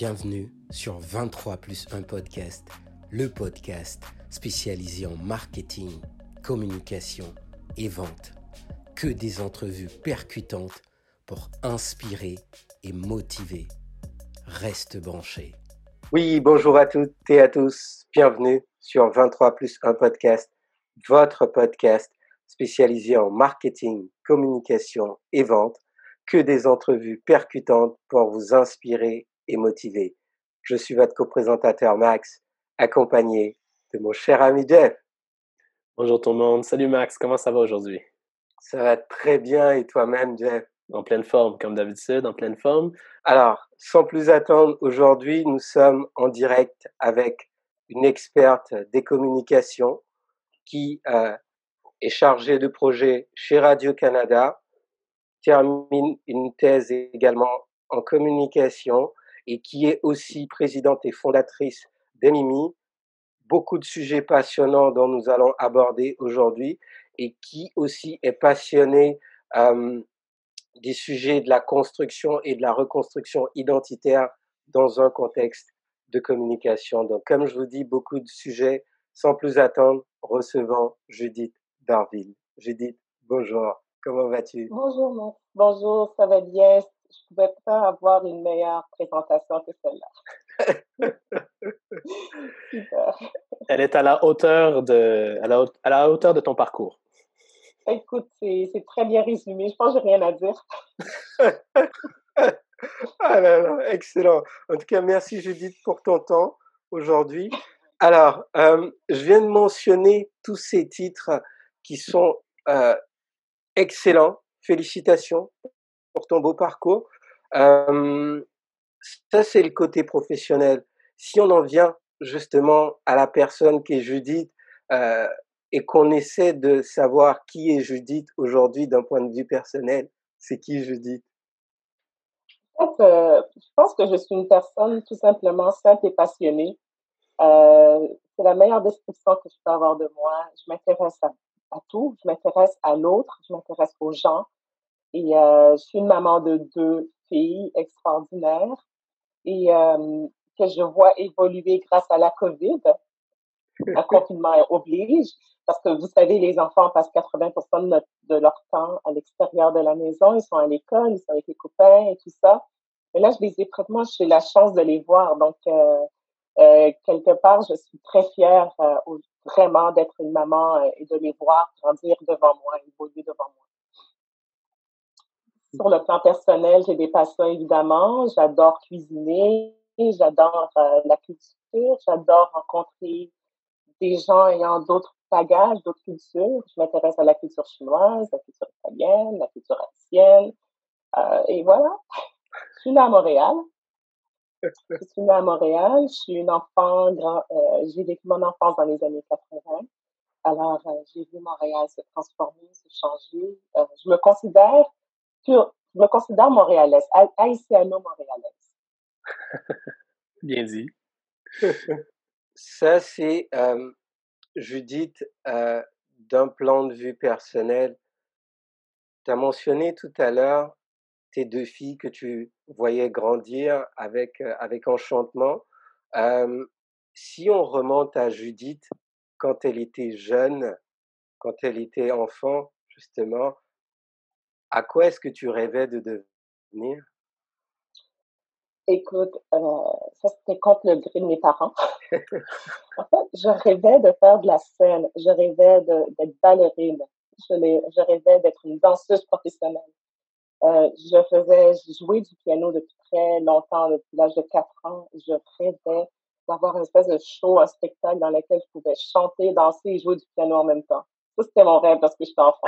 Bienvenue sur 23 plus 1 podcast, le podcast spécialisé en marketing, communication et vente. Que des entrevues percutantes pour inspirer et motiver. Reste branché. Oui, bonjour à toutes et à tous. Bienvenue sur 23 plus 1 podcast, votre podcast spécialisé en marketing, communication et vente. Que des entrevues percutantes pour vous inspirer et motivé. Je suis votre co-présentateur Max, accompagné de mon cher ami Jeff. Bonjour tout le monde. Salut Max, comment ça va aujourd'hui? Ça va très bien et toi-même Jeff? En pleine forme, comme d'habitude, en pleine forme. Alors, sans plus attendre, aujourd'hui, nous sommes en direct avec une experte des communications qui euh, est chargée de projet chez Radio-Canada, termine une thèse également en communication et qui est aussi présidente et fondatrice d'Emimi. Beaucoup de sujets passionnants dont nous allons aborder aujourd'hui et qui aussi est passionnée euh, des sujets de la construction et de la reconstruction identitaire dans un contexte de communication. Donc, comme je vous dis, beaucoup de sujets. Sans plus attendre, recevons Judith Darville. Judith, bonjour. Comment vas-tu? Bonjour, Bonjour, ça va bien? Je pouvais pas avoir une meilleure présentation que celle-là. Super. Elle est à la hauteur de, à la, à la hauteur de ton parcours. Écoute, c'est très bien résumé. Je pense que j'ai rien à dire. ah là là, excellent. En tout cas, merci Judith pour ton temps aujourd'hui. Alors, euh, je viens de mentionner tous ces titres qui sont euh, excellents. Félicitations ton beau parcours. Ça, c'est le côté professionnel. Si on en vient justement à la personne qui est Judith et qu'on essaie de savoir qui est Judith aujourd'hui d'un point de vue personnel, c'est qui Judith? Je pense que je suis une personne tout simplement simple et passionnée. C'est la meilleure description que je peux avoir de moi. Je m'intéresse à, tout. Je m'intéresse à l'autre. Je m'intéresse aux gens. Et euh, je suis une maman de deux filles extraordinaires et euh, que je vois évoluer grâce à la COVID. Un confinement oblige parce que vous savez, les enfants passent 80 de, de leur temps à l'extérieur de la maison. Ils sont à l'école, ils sont avec les copains et tout ça. Et là, je les ai moi, j'ai la chance de les voir. Donc, euh, euh, quelque part, je suis très fière euh, vraiment d'être une maman et de les voir grandir devant moi, évoluer devant moi. Sur le plan personnel, j'ai des passions évidemment. J'adore cuisiner, j'adore euh, la culture, j'adore rencontrer des gens ayant d'autres bagages, d'autres cultures. Je m'intéresse à la culture chinoise, la culture italienne, la culture haïtienne. Euh, et voilà. Je suis née à Montréal. Je suis née à Montréal. Je suis une enfant, grand, euh, j'ai vécu mon enfance dans les années 80. Alors, euh, j'ai vu Montréal se transformer, se changer. Euh, je me considère je me considère montréalaise, haïtiano-montréalaise. Bien dit. Ça, c'est, euh, Judith, euh, d'un plan de vue personnel, tu as mentionné tout à l'heure tes deux filles que tu voyais grandir avec, euh, avec enchantement. Euh, si on remonte à Judith, quand elle était jeune, quand elle était enfant, justement, à quoi est-ce que tu rêvais de devenir? Écoute, euh, ça c'était contre le gré de mes parents. en fait, je rêvais de faire de la scène, je rêvais d'être ballerine, je, je rêvais d'être une danseuse professionnelle. Euh, je faisais jouer du piano depuis très longtemps, depuis l'âge de 4 ans. Je rêvais d'avoir une espèce de show, un spectacle dans lequel je pouvais chanter, danser et jouer du piano en même temps. Ça, c'était mon rêve parce que j'étais enfant.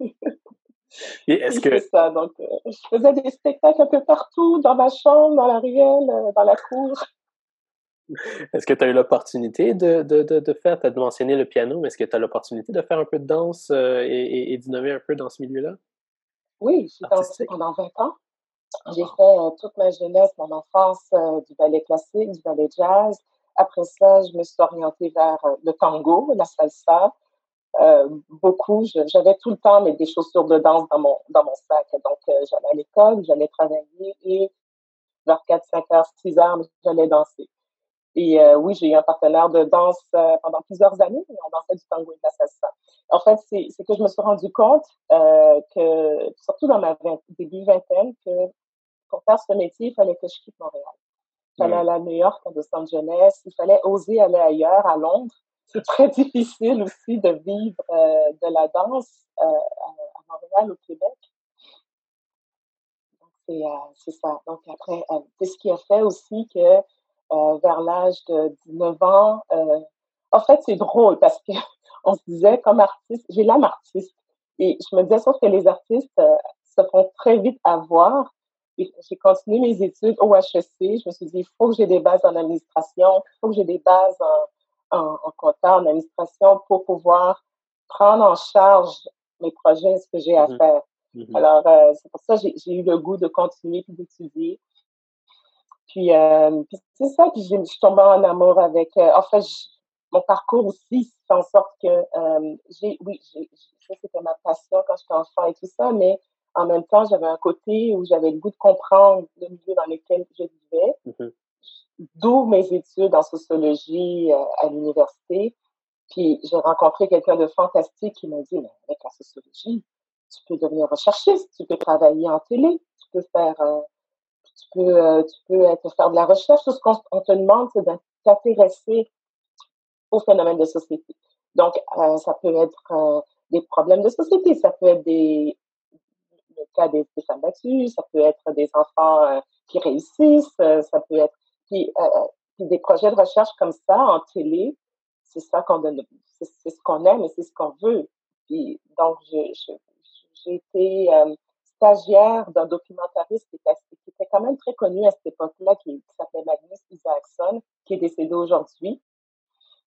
est-ce que... ça. Donc, euh, je faisais des spectacles un peu partout, dans ma chambre, dans la ruelle, euh, dans la cour. Est-ce que tu as eu l'opportunité de, de, de, de, faire, tu as mentionné le piano, mais est-ce que tu as l'opportunité de faire un peu de danse euh, et, et, d'innover un peu dans ce milieu-là? Oui, j'ai dansé pendant 20 ans. J'ai fait toute ma jeunesse, mon enfance, du ballet classique, du ballet jazz. Après ça, je me suis orientée vers le tango, la salsa, euh, beaucoup. J'avais tout le temps mais des chaussures de danse dans mon dans mon sac. Donc euh, j'allais à l'école, j'allais travailler et vers 4, 5 heures, 6 heures, j'allais danser. Et euh, oui, j'ai eu un partenaire de danse pendant plusieurs années. On dansait du tango et de la salsa. En fait, c'est que je me suis rendu compte que, surtout dans ma début vingtaine, que pour faire ce métier, il fallait que je quitte Montréal. Il fallait aller à New York, à Los Angeles. Il fallait oser aller ailleurs, à Londres c'est très difficile aussi de vivre euh, de la danse euh, à Montréal, au Québec. C'est euh, ça. Donc après, c'est ce qui a fait aussi que vers l'âge de 19 ans, en fait, c'est drôle parce que on se disait comme artiste, j'ai l'âme artiste. Et je me disais sauf que les artistes se font très vite avoir. J'ai continué mes études au HEC. Je me suis dit, il faut que j'ai des bases en administration, il faut que j'ai des bases en, en, en compta, en administration pour pouvoir prendre en charge mes projets, ce que j'ai à mm-hmm. faire. Mm-hmm. Alors, euh, c'est pour ça que j'ai eu le goût de continuer puis d'étudier. Puis, euh, puis c'est ça, puis je suis tombée en amour avec... Euh, en fait, mon parcours aussi fait en sorte que euh, j'ai... Oui, j'ai, c'était ma passion quand j'étais enfant et tout ça, mais en même temps, j'avais un côté où j'avais le goût de comprendre le milieu dans lequel je vivais. Mm-hmm d'où mes études en sociologie euh, à l'université. Puis j'ai rencontré quelqu'un de fantastique qui m'a dit, mais avec la sociologie, tu peux devenir recherchiste, tu peux travailler en télé, tu peux faire, euh, tu peux, euh, tu peux faire de la recherche. Tout ce qu'on te demande, c'est de t'intéresser aux phénomènes de société. Donc, ça peut être des problèmes de société, ça peut être le cas des, des femmes battues, ça peut être des enfants qui réussissent, ça peut être euh, puis, des projets de recherche comme ça en télé, c'est ça qu'on donne, c'est ce qu'on aime et c'est ce qu'on veut. Puis, donc, j'ai été euh, stagiaire d'un documentariste qui était, qui était, quand même très connu à cette époque-là, qui, qui s'appelait Magnus Isaacson, qui est décédé aujourd'hui.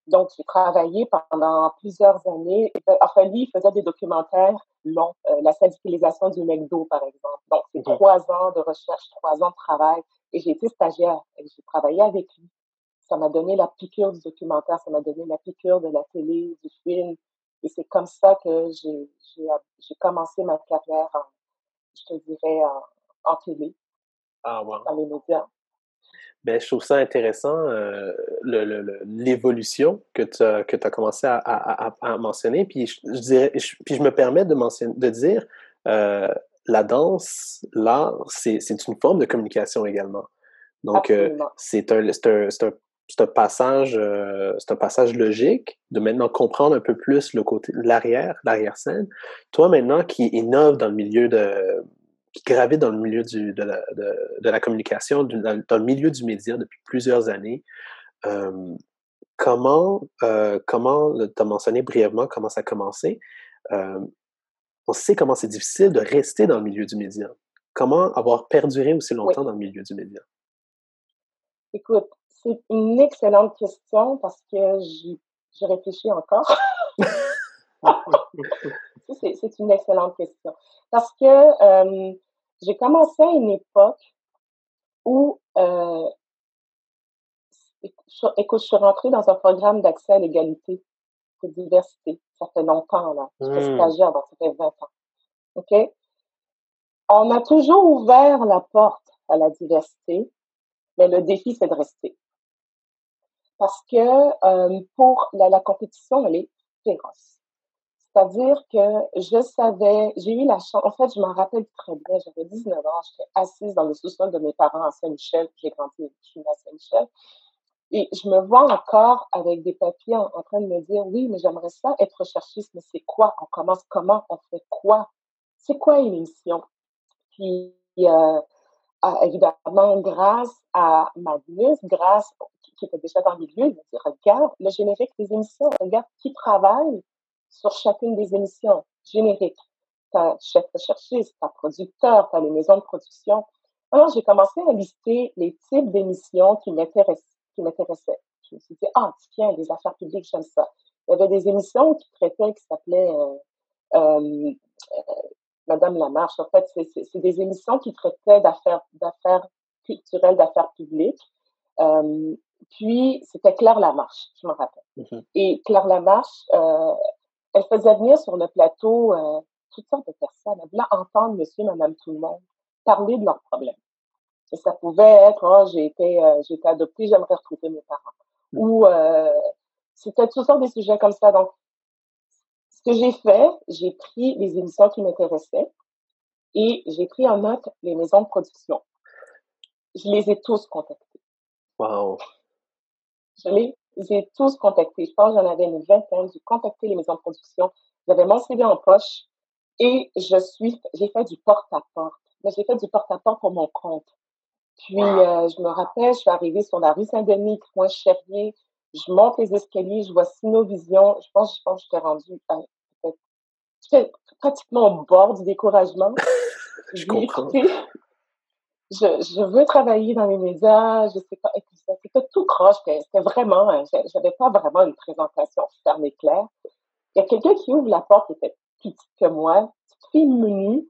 Donc, j'ai travaillé pendant plusieurs années. Enfin, lui, il faisait des documentaires longs. Euh, la syndicatisation du McDo, par exemple. Donc, c'est trois ans de recherche, trois ans de travail. Et j'ai été stagiaire et j'ai travaillé avec lui. Ça m'a donné la piqûre du documentaire, ça m'a donné la piqûre de la télé, du film. Et c'est comme ça que j'ai commencé ma carrière, en, je te dirais, en, en télé, ah, wow. dans les médias. Ben, je trouve ça intéressant, euh, l'évolution que tu as, que as commencé à, à, à, mentionner. Puis je, dirais, puis je me permets de, mentionner, de dire, euh, la danse, l'art, c'est une forme de communication également. Donc, euh, c'est un, un, un, un, passage, c'est un passage logique de maintenant comprendre un peu plus le côté, l'arrière, l'arrière-scène. Toi, maintenant, qui innove dans le milieu de, qui gravite dans le milieu du, de, la, de, la communication, dans, le milieu du média depuis plusieurs années. Euh, comment, euh, comment, tu as mentionné brièvement comment ça a commencé. Euh, on sait comment c'est difficile de rester dans le milieu du média. Comment avoir perduré aussi longtemps dans le milieu du média? Écoute, c'est une excellente question parce que j'y réfléchis encore. c'est une excellente question. Parce que euh, j'ai commencé à une époque où, euh, écoute, je suis rentrée dans un programme d'accès à l'égalité de diversité. Ça fait longtemps, là. Je suis mmh. stagiaire, donc ça fait 20 ans. OK? On a toujours ouvert la porte à la diversité, mais le défi, c'est de rester. Parce que euh, pour la, la compétition, elle est féroce. C'est-à-dire que je savais, j'ai eu la chance, en fait, je m'en rappelle très bien, j'avais 19 ans, j'étais assise dans le sous-sol de mes parents à Saint-Michel, j'ai grandi, à Saint-Michel, et je me vois encore avec des papiers en, train de me dire, oui, mais j'aimerais ça être recherchiste, mais c'est quoi? On commence comment? On fait quoi? C'est quoi une émission? Puis, euh, évidemment, grâce à Magnus, grâce, qui était déjà dans le milieu, il me dit, regarde le générique des émissions, regarde qui travaille sur chacune des émissions génériques. Tu as chef recherchiste, tu as producteur, tu as les maisons de production. Alors, j'ai commencé à lister les types d'émissions qui m'intéressaient. Je me suis dit, ah, tiens, les affaires publiques, j'aime ça. Il y avait des émissions qui traitaient, qui s'appelaient euh, euh, Madame Lamarche. En fait, c'est des émissions qui traitaient d'affaires d'affaires culturelles, d'affaires publiques. Euh, puis, c'était Claire Lamarche, je me rappelle. Mm-hmm. Et Claire Lamarche, euh, elle faisait venir sur le plateau euh, toutes sortes de personnes. Elle voulait entendre monsieur, madame, tout le monde parler de leurs problèmes. Et ça pouvait être, oh, j'ai été, euh, j'ai été adoptée, j'aimerais retrouver mes parents. Mm. Ou euh, c'était toutes sortes de sujets comme ça. Donc, ce que j'ai fait, j'ai pris les émissions qui m'intéressaient et j'ai pris en note les maisons de production. Je les ai tous contactés. Wow. Je les ai tous contactés. Je pense j'en avais une vingtaine. J'ai contacté les maisons de production. J'avais mon CV en poche et je suis, j'ai fait du porte-à-porte. Mais j'ai fait du porte-à-porte pour mon compte. Puis, euh, je me rappelle, je suis arrivée sur la rue Saint-Denis, coin Cherrier. Je monte les escaliers, je vois Sinovision. Je pense, je pense que j'étais rendue à, j'étais pratiquement au bord du découragement. je comprends. Je, je veux travailler dans les médias, je sais pas, c'était tout croche, c'était vraiment, hein, j'avais pas vraiment une présentation ferme et claire. Il y a quelqu'un qui ouvre la porte qui était plus petite que moi, petite fille menue,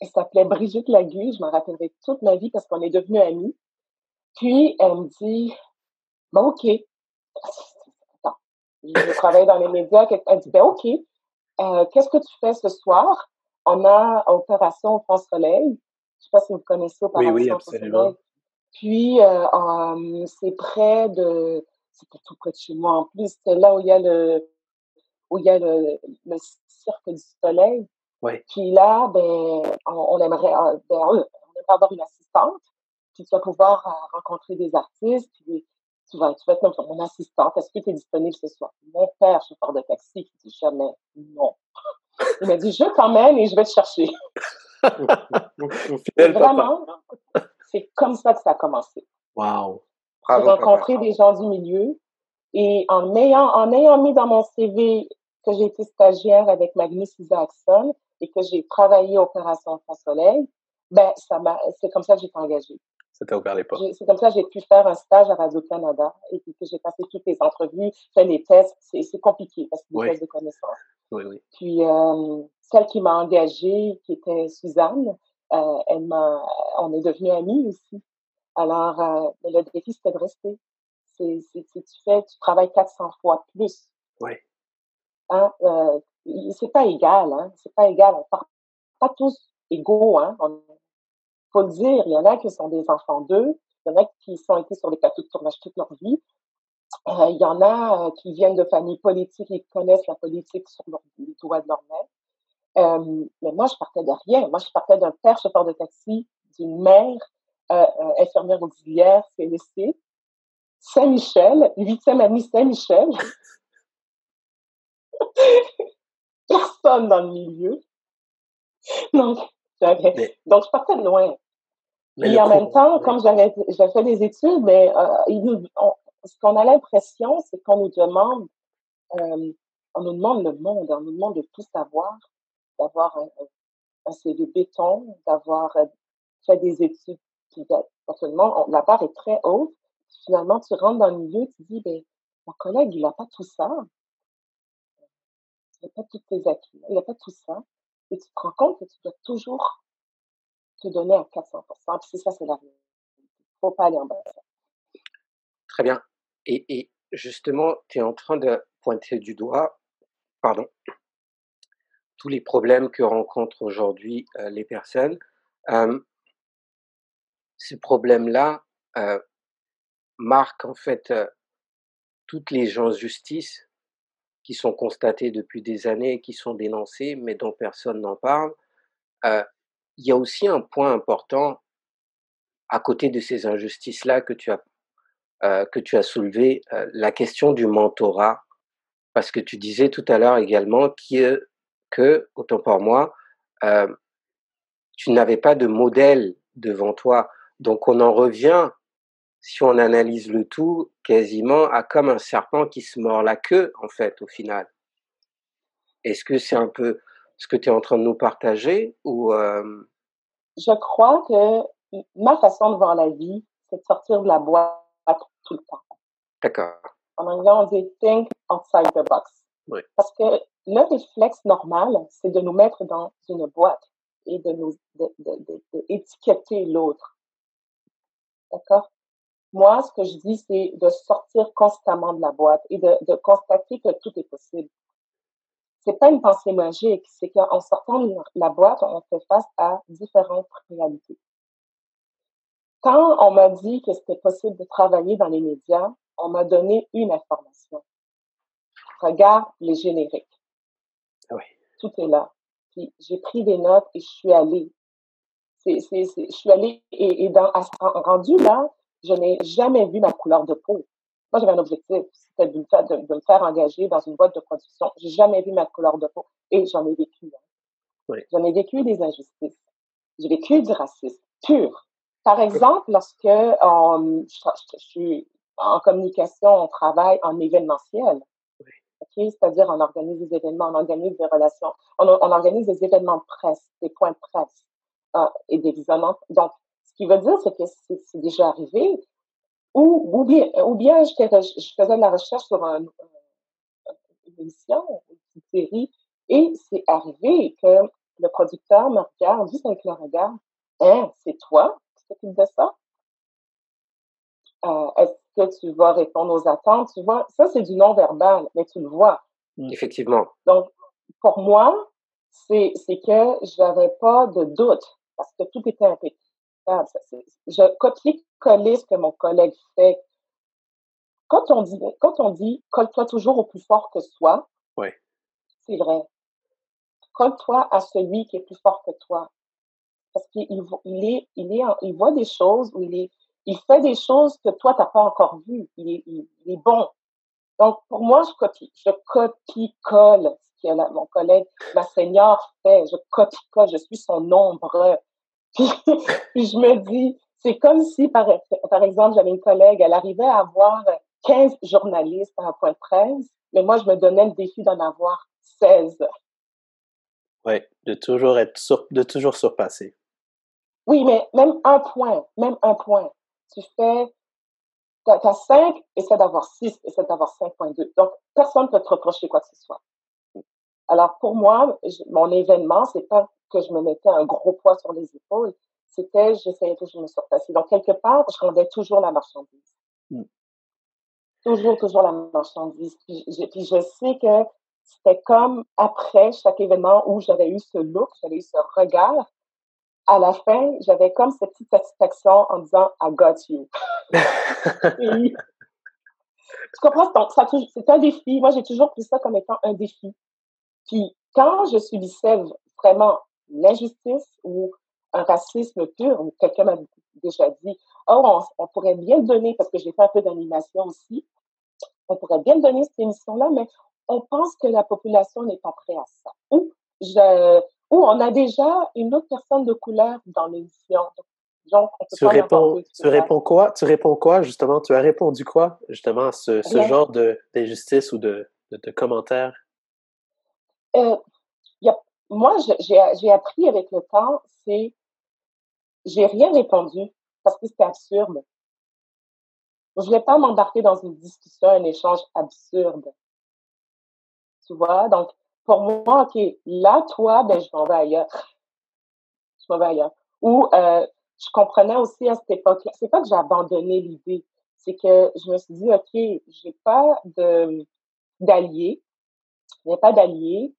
elle s'appelait Brigitte Lagu, je m'en rappellerai toute ma vie parce qu'on est devenus amis. Puis, elle me dit, bon, OK. Attends, je travaille dans les médias. Elle dit, ben, OK. Euh, qu'est-ce que tu fais ce soir? On a Opération France Soleil. Je sais pas si vous connaissez Opération oui, oui, absolument. Puis, euh, c'est près de, c'était tout près de chez moi en plus. C'est là où il y a le, où il y a le, le cirque du soleil. Puis là, ben, on, aimerait, euh, ben, on, aimerait avoir une assistante, puis tu vas pouvoir euh, rencontrer des artistes, puis tu vas, tu vas être mon assistante. Est-ce que tu es disponible ce soir? Mon père, chauffeur de taxi, qui dit jamais non. Il m'a dit, je quand même et je vais te chercher. Vraiment, c'est comme ça que ça a commencé. Wow. J'ai rencontré des gens du milieu et en ayant, en ayant mis dans mon CV que j'ai été stagiaire avec Magnus Isaacson, et que j'ai travaillé Opération France Soleil, ben, ça m'a, c'est comme ça que j'ai été engagée. Ça t'a ouvert les portes. C'est comme ça que j'ai pu faire un stage à Radio-Canada et que j'ai passé toutes les entrevues, fait les tests. C'est, compliqué parce que des oui. tests de connaissances. Oui, oui. Puis, euh, celle qui m'a engagée, qui était Suzanne, euh, elle m'a, on est devenus amis aussi. Alors, euh, le défi, c'était de rester. C'est, c'est, tu fais, tu travailles 400 fois plus. Oui. Hein, euh, c'est pas égal, hein. C'est pas égal. On part pas tous égaux, hein. On, faut le dire. Il y en a qui sont des enfants d'eux. Il y en a qui sont été sur les plateaux de tournage toute leur vie. Euh, il y en a euh, qui viennent de familles politiques et connaissent la politique sur leur, les doigts de leur main. Euh, mais moi, je partais de rien. Moi, je partais d'un père chauffeur de taxi, d'une mère infirmière auxiliaire, CLSC, Saint-Michel, huitième année Saint-Michel. personne dans le milieu. Donc, donc je partais de loin. Et en même temps, comme j'avais fait des études, mais euh, ce qu'on a l'impression, c'est qu'on nous demande, euh, on nous demande le monde, on nous demande de tout savoir, d'avoir un, un CV béton, d'avoir euh, fait des études. Absolument, la barre est très haute. Finalement, tu rentres dans le milieu, tu dis, ben, mon collègue, il n'a pas tout ça il n'y a pas tous tes acquis, il n'y a pas tout ça. Et tu te rends compte que tu dois toujours te donner à 400 Puis c'est ça, c'est la réalité. Il ne faut pas aller en bas. Très bien. Et, et justement, tu es en train de pointer du doigt, pardon, tous les problèmes que rencontrent aujourd'hui euh, les personnes. Euh, ces problèmes-là euh, marquent en fait euh, toutes les injustices qui sont constatés depuis des années qui sont dénoncés, mais dont personne n'en parle. Euh, il y a aussi un point important à côté de ces injustices-là que tu as euh, que tu as soulevé, euh, la question du mentorat, parce que tu disais tout à l'heure également que, que autant pour moi, euh, tu n'avais pas de modèle devant toi. Donc on en revient si on analyse le tout, quasiment à comme un serpent qui se mord la queue, en fait, au final. Est-ce que c'est un peu ce que tu es en train de nous partager ou euh... Je crois que ma façon de voir la vie, c'est de sortir de la boîte tout le temps. D'accord. En anglais, on dit think outside the box. Oui. Parce que le réflexe normal, c'est de nous mettre dans une boîte et de nous de, de, de, de étiqueter l'autre. D'accord? Moi, ce que je dis, c'est de sortir constamment de la boîte et de, de constater que tout est possible. c'est pas une pensée magique, c'est qu'en sortant de la boîte, on fait face à différentes réalités. Quand on m'a dit que c'était possible de travailler dans les médias, on m'a donné une information. Regarde les génériques. Oui. Tout est là. Puis j'ai pris des notes et je suis allée. C'est, c'est, je suis allée et, et dans, rendu là, je n'ai jamais vu ma couleur de peau. Moi, j'avais un objectif, c'était de me, faire, de, me faire engager dans une boîte de production. J'ai jamais vu ma couleur de peau et j'en ai vécu. Hein. Oui. J'en ai vécu des injustices. J'ai vécu du racisme pur. Par exemple, lorsque on, je, suis en communication, on travaille en événementiel. Okay? C'est-à-dire, on organise des événements, on organise des relations, on, on organise des événements de presse, des points de presse euh, et des visionnements. Donc, qui veut dire, c'est que c'est déjà arrivé ou, ou bien, ou bien je, je faisais de la recherche sur un, une émission, une série, et c'est arrivé que le producteur me regarde, juste avec le regard, hein, c'est toi qui t'occupes de ça? Euh, Est-ce que tu vas répondre aux attentes? Tu vois, ça, c'est du non-verbal, mais tu le vois. Mmh. Effectivement. Donc, pour moi, c'est que j'avais pas de doute parce que tout était impeccable. Je copie-coller ce que mon collègue fait. Quand on dit, quand on dit, colle-toi toujours au plus fort que soi. Oui. C'est vrai. Colle-toi à celui qui est plus fort que toi. Parce qu'il il est, il est, il voit des choses où il est, il fait des choses que toi, t'as pas encore vues. Il est, il, est bon. Donc, pour moi, je copie, je copie-colle ce que mon collègue, ma senior fait. Je copie-colle, je suis son ombre. Puis, je me dis, c'est comme si, par, par exemple, j'avais une collègue, elle arrivait à avoir 15 journalistes à un point 13, mais moi, je me donnais le défi d'en avoir 16. Oui, de toujours être sur, de toujours surpasser. Oui, mais même un point, même un point. Tu fais, tu as, 5, essaie d'avoir 6, essaie d'avoir 5.2. Donc, personne ne peut te reprocher quoi que ce soit. Alors, pour moi, mon événement, c'est pas que je me mettais un gros poids sur les épaules, c'était j'essayais toujours de me surpasser. Donc, quelque part, je rendais toujours la marchandise. Mm. Toujours, toujours la marchandise. Puis je, puis je sais que c'était comme après chaque événement où j'avais eu ce look, j'avais eu ce regard, à la fin, j'avais comme cette petite satisfaction en disant I got you. tu comprends? Donc, c'est un défi. Moi, j'ai toujours pris ça comme étant un défi. Puis, quand je subissais vraiment l'injustice ou un racisme pur, ou quelqu'un m'a déjà dit, oh, on, pourrait bien donner, parce que j'ai fait un peu d'animation aussi, on pourrait bien donner cette émission-là, mais on pense que la population n'est pas prête à ça. Ou, je, ou on a déjà une autre personne de couleur dans l'émission. Donc, tu réponds, tu réponds quoi? Tu réponds quoi, justement? Tu as répondu quoi, justement, à ce, ce genre d'injustice ou de, de, de commentaires? Euh, y a, moi, j'ai appris avec le temps, c'est j'ai rien répondu parce que c'était absurde. Je ne voulais pas m'embarquer dans une discussion, un échange absurde. Tu vois? Donc, pour moi, OK, là, toi, ben, je m'en vais ailleurs. Je m'en vais ailleurs. Ou, euh, je comprenais aussi à cette époque-là, c'est pas que j'ai abandonné l'idée, c'est que je me suis dit, OK, j'ai pas de, d'alliés. A pas d'alliés.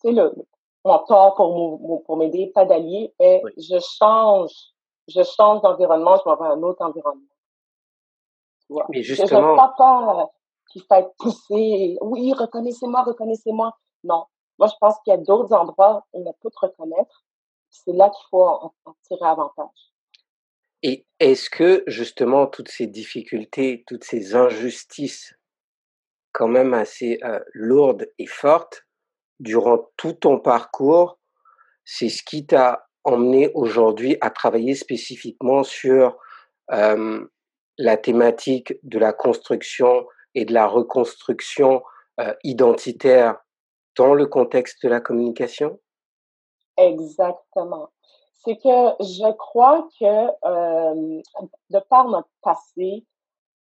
Tu sais, le, mon tort pour, pour m'aider, pas d'alliés, et je change, je change d'environnement, je m'en vais à un autre environnement. Mais justement. Je pas peur qu'il faille pousser, oui, reconnaissez-moi, reconnaissez-moi. Non. Moi, je pense qu'il y a d'autres endroits où on peut te reconnaître. C'est là qu'il faut en, tirer avantage. Et est-ce que, justement, toutes ces difficultés, toutes ces injustices, quand même assez euh, lourdes et fortes, durant tout ton parcours, c'est ce qui t'a emmené aujourd'hui à travailler spécifiquement sur euh, la thématique de la construction et de la reconstruction euh, identitaire dans le contexte de la communication? Exactement. C'est que je crois que euh, de par notre passé,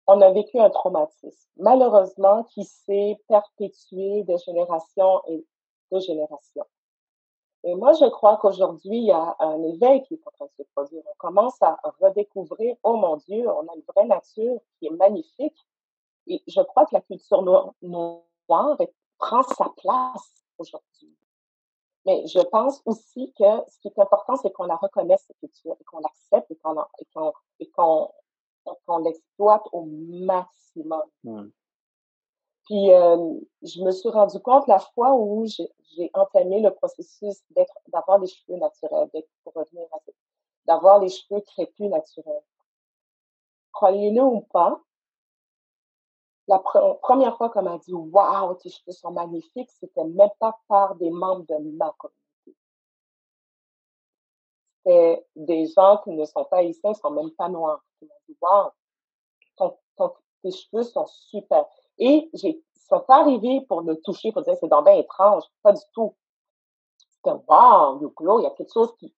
on a vécu un traumatisme, malheureusement, qui s'est perpétué de génération de génération. Et moi, je crois qu'aujourd'hui, il y a un éveil qui est en train de se produire. On commence à redécouvrir, oh mon Dieu, on a une vraie nature qui est magnifique. Et je crois que la culture noire prend sa place aujourd'hui. Mais je pense aussi que ce qui est important, c'est qu'on la reconnaisse, cette culture, et qu'on l'accepte et qu'on et qu'on l'exploite au maximum. Puis, euh, je me suis rendu compte la fois où j'ai entamé le processus d'être, d'avoir les cheveux naturels, pour revenir à d'avoir les cheveux crépus naturels. Croyez-le ou pas, la première fois qu'on m'a dit Waouh, tes cheveux sont magnifiques, c'était même pas par des membres de ma communauté. C'était des gens qui ne sont pas ici, ils sont même pas noirs, qui m'ont dit Waouh, tes cheveux sont super. Et ils sont arrivés pour me toucher, pour dire c'est dans bien étrange. Pas du tout. C'était wow, you glow, il y a quelque chose qui,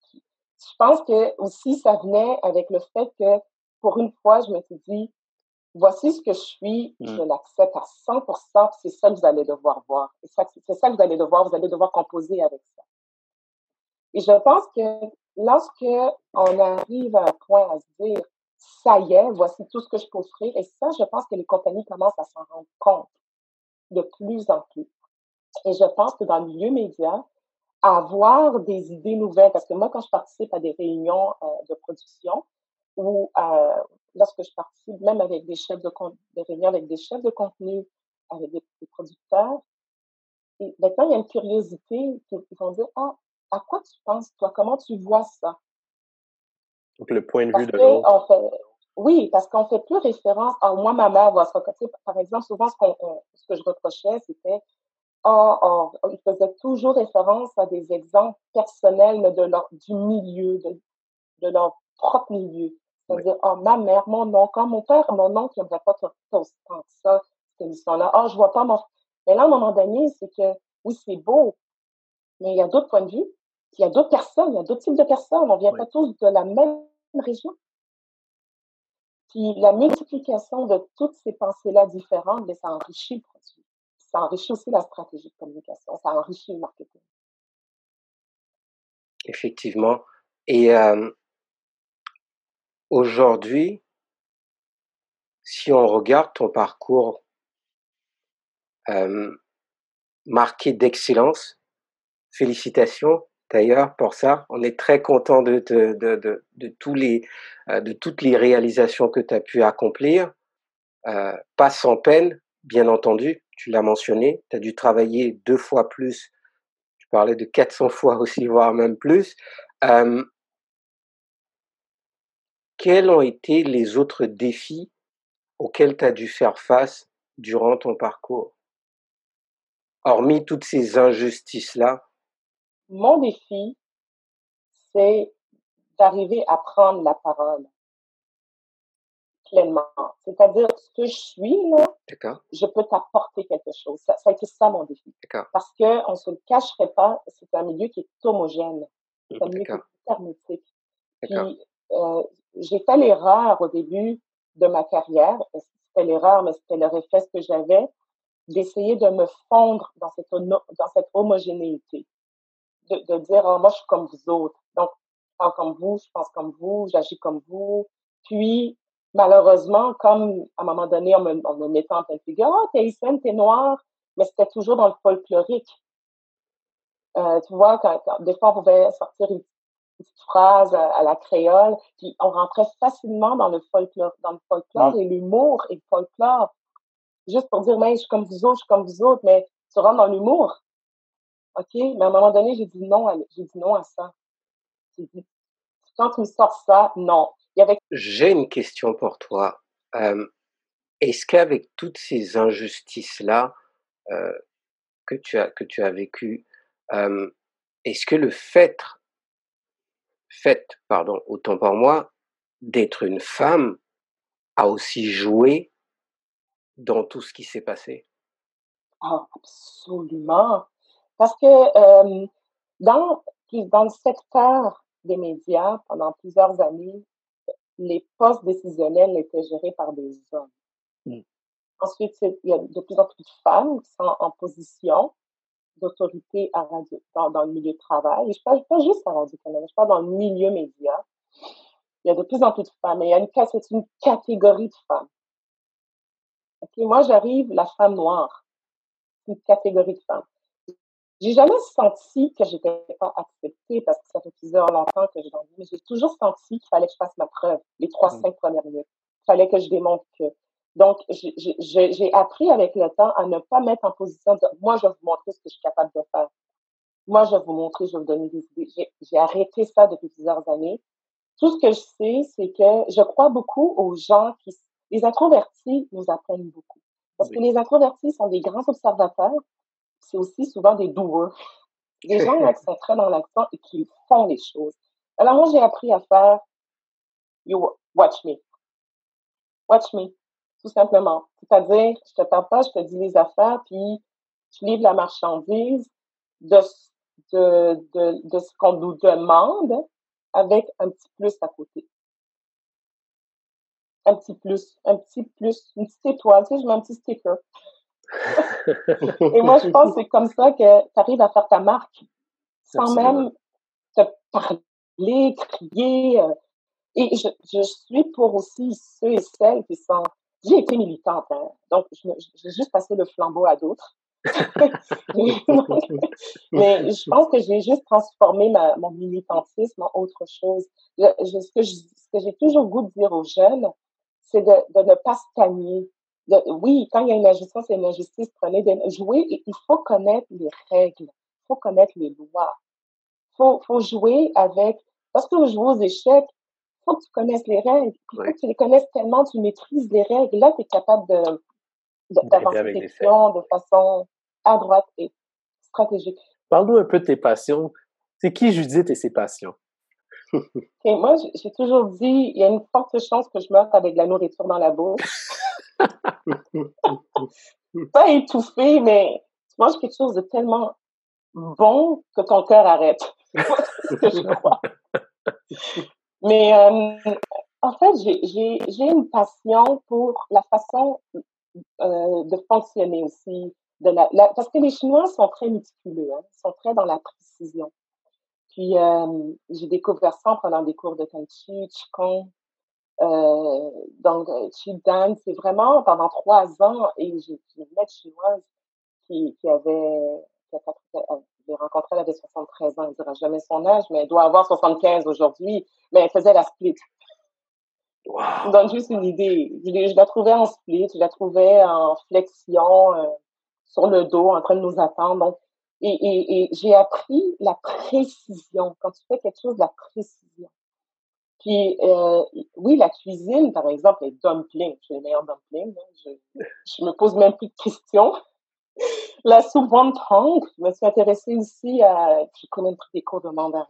je pense que aussi ça venait avec le fait que pour une fois, je me suis dit, voici ce que je suis, je mmh. l'accepte à 100%, c'est ça que vous allez devoir voir. C'est ça que vous allez devoir, vous allez devoir composer avec ça. Et je pense que lorsque on arrive à un point à se dire, ça y est, voici tout ce que je peux offrir. Et ça, je pense que les compagnies commencent à s'en rendre compte de plus en plus. Et je pense que dans le milieu média, avoir des idées nouvelles, parce que moi, quand je participe à des réunions euh, de production ou euh, lorsque je participe même avec des chefs de des réunions avec des chefs de contenu, avec des, producteurs, maintenant, il y a une curiosité qui, vont dire, ah, à quoi tu penses, toi? Comment tu vois ça? Donc, le point de vue de l'autre. Oui, parce qu'on fait plus référence à moi, ma mère va se Par exemple, souvent, ce, ce que je reprochais, c'était oh, oh, ils faisaient toujours référence à des exemples personnels de leur, du milieu, de, de leur propre milieu. C'est-à-dire, oh, ma mère, mon oncle, mon père, mon oncle, qui n'aimerait pas tant ça, cette histoire-là. Oh, je vois pas mon... Mais là, à un moment donné, c'est que, oui, c'est beau, mais il y a d'autres points de vue, il y a d'autres personnes, il y a d'autres types de personnes. On vient pas tous de la même région. Puis la multiplication de toutes ces pensées-là différentes, mais ça enrichit le produit. Ça enrichit aussi la stratégie de communication, ça enrichit le marketing. Effectivement. Et euh, aujourd'hui, si on regarde ton parcours euh, marqué d'excellence, félicitations d'ailleurs pour ça. On est très content euh, de toutes les réalisations que tu as pu accomplir. Euh, pas sans peine, bien entendu, tu l'as mentionné, tu as dû travailler deux fois plus, tu parlais de 400 fois aussi, voire même plus. Euh, quels ont été les autres défis auxquels tu as dû faire face durant ton parcours? Hormis toutes ces injustices-là, mon défi, c'est d'arriver à prendre la parole pleinement. C'est-à-dire, ce que je suis, là, je peux t'apporter quelque chose. Ça, ça a été ça mon défi. Parce qu'on ne se le cacherait pas, c'est un milieu qui est homogène. C'est un milieu qui est hermétique. Puis, euh, j'ai fait l'erreur au début de ma carrière. C'était l'erreur, mais c'était le réflexe que j'avais d'essayer de me fondre dans cette, dans cette homogénéité de, dire, oh, moi, je suis comme vous autres. Donc, je parle comme vous, je pense comme vous, j'agis comme vous. Puis, malheureusement, comme à un moment donné, on me, me mettait en pleine figure, oh, t'es haïtienne, t'es noire, mais c'était toujours dans le folklorique. Euh, tu vois, quand, des fois, on pouvait sortir une petite phrase à, la créole, puis on rentrait facilement dans le folklore, dans le folklore et l'humour et le folklore. Juste pour dire, mais je suis comme vous autres, je suis comme vous autres, mais tu rentres dans l'humour. OK? Mais à un moment donné, j'ai dit non à, j'ai dit non à ça. J'ai dit, quand tu me sors ça, non. J'ai une question pour toi. est-ce qu'avec toutes ces injustices-là euh, que, tu as, que tu as vécues, est-ce que le fait, fait, pardon, autant pour moi, d'être une femme a aussi joué dans tout ce qui s'est passé? Ah, absolument. Parce que euh, dans, dans le secteur des médias, pendant plusieurs années, les postes décisionnels étaient gérés par des hommes. Mmh. Ensuite, il y a de plus en plus de femmes qui sont en position d'autorité à radio, dans, le milieu de travail. Et je parle pas juste à Radio-Canada, je parle dans le milieu média. Il y a de plus en plus de femmes. Et il y a une, c'est une catégorie de femmes. Okay, moi, j'arrive, la femme noire. Une catégorie de femmes j'ai jamais senti que j'étais pas acceptée parce que ça fait plusieurs longtemps que je mais j'ai toujours senti qu'il fallait que je fasse ma preuve les trois, mmh. cinq premières minutes. Il fallait que je démontre que. Donc, j'ai appris avec le temps à ne pas mettre en position de dire, moi, je vais vous montrer ce que je suis capable de faire. Moi, je vais vous montrer, je vais vous donner des idées. J'ai arrêté ça depuis plusieurs années. Tout ce que je sais, c'est que je crois beaucoup aux gens qui, les introvertis nous apprennent beaucoup. Parce que les introvertis sont des grands observateurs, c'est aussi souvent des doers. Des gens qui sont très dans l'action et qui font les choses. Alors moi, j'ai appris à faire you watch me. Watch me, tout simplement. C'est-à-dire, je te parle pas, je te dis les affaires, puis je livre la marchandise de, de, de, de ce qu'on nous demande avec un petit plus à côté. Un petit plus, un petit plus, une petite étoile, tu sais, je mets un petit sticker. et moi, je pense que c'est comme ça que tu arrives à faire ta marque sans même te parler, crier. Euh. Et je, je, suis pour aussi ceux et celles qui sont... J'ai été militante, hein, donc j'ai juste passé le flambeau à d'autres. mais je pense que j'ai juste transformé ma, mon militantisme en autre chose. ce que j'ai toujours goût de dire aux jeunes, c'est de, de ne pas stagner, oui, quand il y a une injustice, c'est une injustice, prenez des, jouer, il faut connaître les règles, il faut connaître les lois. Il faut, faut jouer avec, parce que vous jouez aux échecs, il faut que tu connaisses les règles. Il faut que tu les connaisses tellement, tu maîtrises les règles. Là, tu es capable de, d'avancer tes questions de façon à droite et stratégique. Parle-nous un peu de tes passions. C'est qui Judith et ses passions? moi, j'ai toujours dit, il y a une forte chance que je meure avec de la nourriture dans la bouche. pas étouffé, mais tu manges quelque chose de tellement bon que ton cœur arrête. c'est ce que je crois. Mais euh, en fait, j'ai une passion pour la façon euh, de fonctionner aussi. Parce que les Chinois sont très méticuleux, hein, sont très dans la précision. Puis, euh, j'ai découvert ça en prenant des cours de Tai Chi, Qigong, euh, donc, Dan, c'est vraiment pendant trois ans, et j'ai une maître chinoise qui, qui avait, qui a, j'ai rencontré, elle avait 73 ans, elle ne dira jamais son âge, mais elle doit avoir 75 aujourd'hui, mais elle faisait la split. Wow. donne juste une idée. Je, la trouvais en split, je la trouvais en flexion, euh, sur le dos, en train de nous attendre. Donc, et, et, et j'ai appris la précision. Quand tu fais quelque chose, la précision. Puis, euh, oui, la cuisine, par exemple, les dumplings. Je suis les meilleurs dumplings. Je, je me pose même plus de questions. la soupe wonton, je me suis intéressée aussi à... Je connais des cours de mandarin.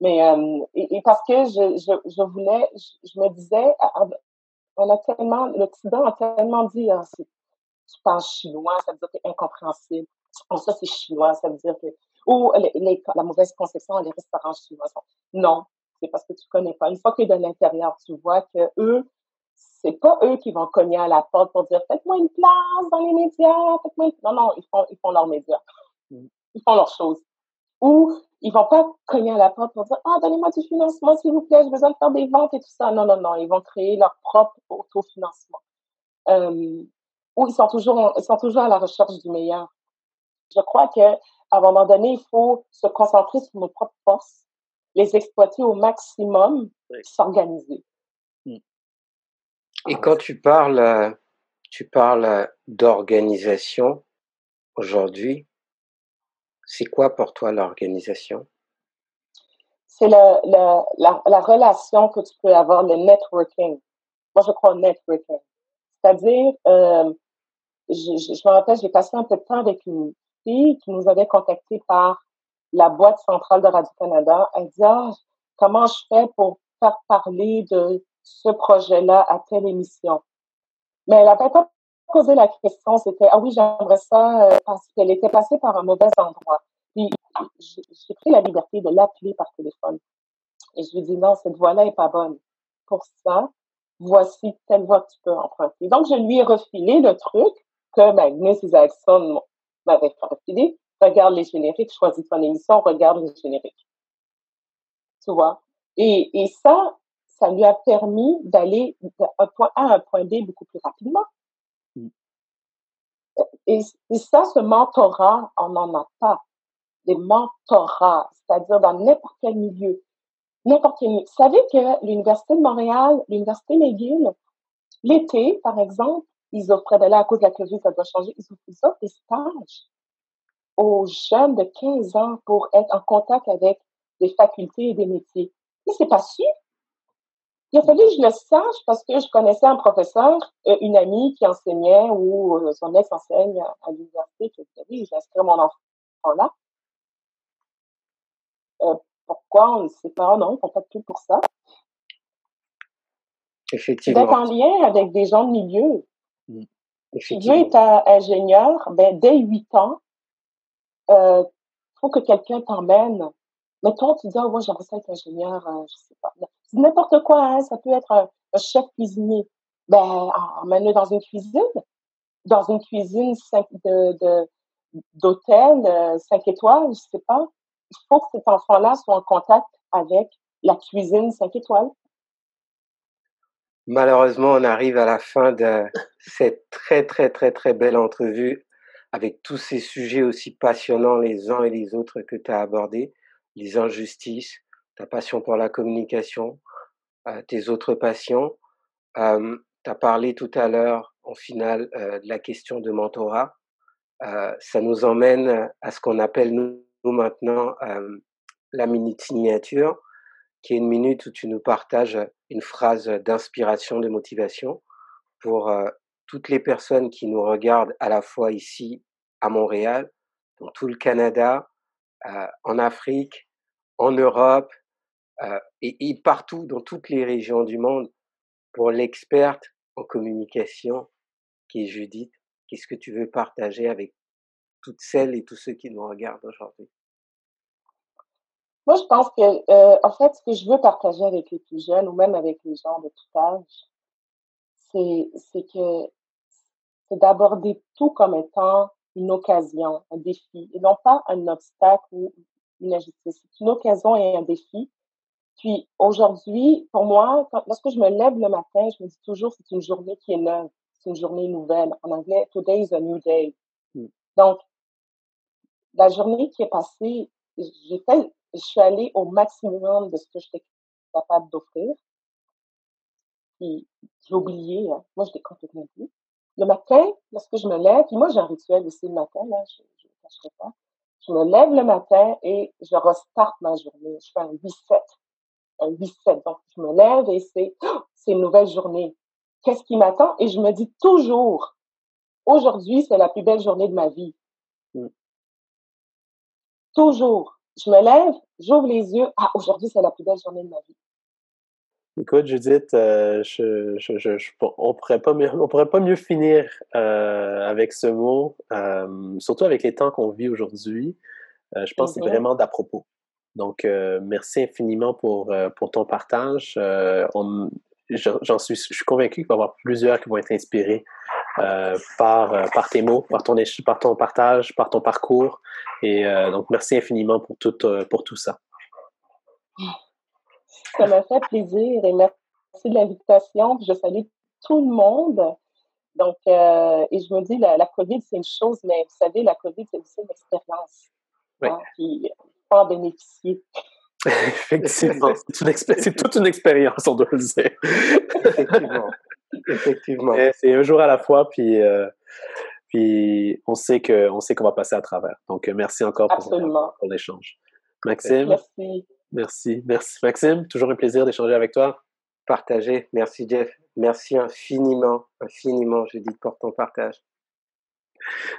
Mais, euh, et, parce que je, je, je voulais... Je, me disais, ah, ah, on a tellement... L'Occident a tellement dit, ah, tu parles chinois, ça veut dire que c'est incompréhensible. Oh, ça, c'est chinois, ça veut dire que... Ou la mauvaise conception, les restaurants chinois. Non, c'est parce que tu connais pas. Une fois que tu es de l'intérieur, tu vois que eux, c'est pas eux qui vont cogner à la porte pour dire faites-moi une place dans les médias, faites-moi Non, non, ils font, ils font leurs médias. Mm. Ils font leurs choses. Ou ils vont pas cogner à la porte pour dire ah donnez-moi du financement s'il vous plaît, j'ai besoin de faire des ventes et tout ça. Non, non, non, ils vont créer leur propre autofinancement. Euh, ou ils sont toujours, ils sont toujours à la recherche du meilleur. Je crois que à un moment donné, il faut se concentrer sur nos propres forces les exploiter au maximum, s'organiser. Hmm. Et quand tu parles, euh, tu parles euh, d'organisation aujourd'hui, c'est quoi pour toi l'organisation? C'est la, la, la, relation que tu peux avoir, le networking. Moi, je crois au networking. C'est-à-dire, euh, je, je, je, me rappelle, j'ai passé un peu de temps avec une fille qui nous avait contacté par la boîte centrale de Radio-Canada, elle dit, ah, comment je fais pour faire parler de ce projet-là à telle émission? Mais elle n'avait pas posé la question, c'était, ah oui, j'aimerais ça, euh, parce qu'elle était passée par un mauvais endroit. Puis, j'ai pris la liberté de l'appeler par téléphone. Et je lui dis, non, cette voie-là est pas bonne. Pour ça, voici telle voie que tu peux emprunter. Donc, je lui ai refilé le truc que, Mrs. Jackson m'avait refilé regarde les génériques, choisis ton émission, regarde les génériques. Tu vois? Et, et ça, ça lui a permis d'aller d'un point A à un point B beaucoup plus rapidement. Mm. Et, et ça, ce mentorat, on n'en a pas. des mentorats, c'est-à-dire dans n'importe quel milieu. N'importe quel milieu. Vous savez que l'Université de Montréal, l'Université McGill, l'été, par exemple, ils offraient, ben là, à cause de la COVID, ça doit changer, ils offrent des stages aux jeunes de 15 ans pour être en contact avec des facultés et des métiers. Mais c'est pas sûr. Il a fallu que je le sache parce que je connaissais un professeur, euh, une amie qui enseignait ou euh, son ex enseigne à, l'université qui a dit, j'ai mon enfant là. Euh, pourquoi on ne sait pas? Non, ils font pas tout pour ça. Effectivement. D'être en lien avec des gens de milieu. Mmh. Si tu es ingénieur, ben, dès 8 ans, euh, faut que quelqu'un t'emmène. Mettons, tu dis, oh, moi, j'aimerais ça être ingénieur, euh, je sais pas. N'importe quoi, hein, ça peut être un, chef cuisinier. Ben, emmène-le dans une cuisine, dans une cuisine de, d'hôtel, euh, 5 étoiles, je sais pas. Il faut que cet enfant-là soit en contact avec la cuisine 5 étoiles. Malheureusement, on arrive à la fin de cette très, très, très, très belle entrevue avec tous ces sujets aussi passionnants les uns et les autres que tu as abordés, les injustices, ta passion pour la communication, euh, tes autres passions. Tu as parlé tout à l'heure, en finale, euh, de la question de mentorat. Euh, ça nous emmène à ce qu'on appelle nous, nous maintenant la minute signature qui est une minute où tu nous partages une phrase d'inspiration, de motivation pour toutes les personnes qui nous regardent à la fois ici à Montréal, dans tout le Canada, euh, en Afrique, en Europe euh, et, et, partout dans toutes les régions du monde. Pour l'experte en communication qui est Judith, qu'est-ce que tu veux partager avec toutes celles et tous ceux qui nous regardent aujourd'hui? Moi, je pense que, euh, en fait, ce que je veux partager avec les plus jeunes ou même avec les gens de tout âge, c'est, c'est que c'est d'aborder tout comme étant une occasion, un défi, et non pas un obstacle ou une injustice. C'est une occasion et un défi. Puis aujourd'hui, pour moi, quand, lorsque je me lève le matin, je me dis toujours c'est une journée qui est neuve, c'est une journée nouvelle. En anglais, today is a new day. Mm. Donc, la journée qui est passée, j'ai fait je suis allée au maximum de ce que j'étais capable d'offrir. Puis j'ai oublié, hein. moi je l'ai complètement oublié. Le matin, lorsque je me lève, puis moi j'ai un rituel aussi le matin, là, je ne cacherai pas. Je me lève le matin et je restarte ma journée. Je fais un reset. Un reset. Donc, je me lève et c'est, c'est une nouvelle journée. Qu'est-ce qui m'attend? Et je me dis toujours, aujourd'hui, c'est la plus belle journée de ma vie. Mm. Toujours je me lève, j'ouvre les yeux. Ah, aujourd'hui, c'est la plus belle journée de ma vie. Écoute, Judith, euh, je, je, je, on pourrait pas mieux, on pourrait pas mieux finir euh, avec ce mot, euh, surtout avec les temps qu'on vit aujourd'hui. je pense que c'est mm-hmm. vraiment d'à propos. Donc, merci infiniment pour, pour ton partage. j'en suis, je suis convaincu qu'il va y avoir plusieurs qui vont être inspirés par, par tes mots, par ton, par ton partage, par ton parcours. Et donc, merci infiniment pour tout, pour tout ça. Ça m'a fait plaisir et merci de l'invitation. Je salue tout le monde. Donc, et je me dis, la, la COVID, c'est une chose, mais vous savez, la COVID, c'est aussi une expérience. Oui. Hein, puis, en bénéficier. Effectivement, c'est toute une expérience, on doit le dire. Effectivement. Effectivement. C'est un jour à la fois, puis, euh, puis on sait que on sait qu'on va passer à travers. Donc, euh, merci encore pour, pour l'échange. Maxime? Merci. Merci. Merci. Maxime, toujours un plaisir d'échanger avec toi. Partager. Merci, Jeff. Merci infiniment, infiniment, je dis, pour ton partage.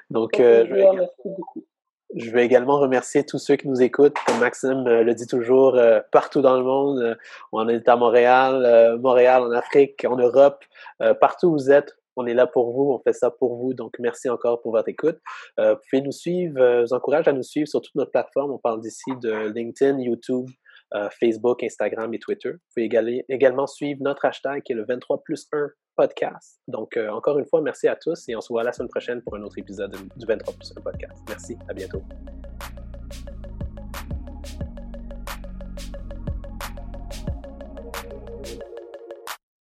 Donc, euh. Je veux également remercier tous ceux qui nous écoutent. Comme Maxime euh, le dit toujours, euh, partout dans le monde. On est à Montréal, Montréal, en Afrique, en Europe, partout où vous êtes. On est là pour vous, on fait ça pour vous. Donc, merci encore pour votre écoute. vous pouvez nous suivre, je vous encourage à nous suivre sur toutes nos plateformes. On parle d'ici de LinkedIn, YouTube, Facebook, Instagram et Twitter. Vous pouvez également suivre notre hashtag qui est le 23 plus 1 podcast. Donc, euh, encore une fois, merci à tous et on se voit la semaine prochaine pour un autre épisode du 23 plus podcast. Merci, à bientôt.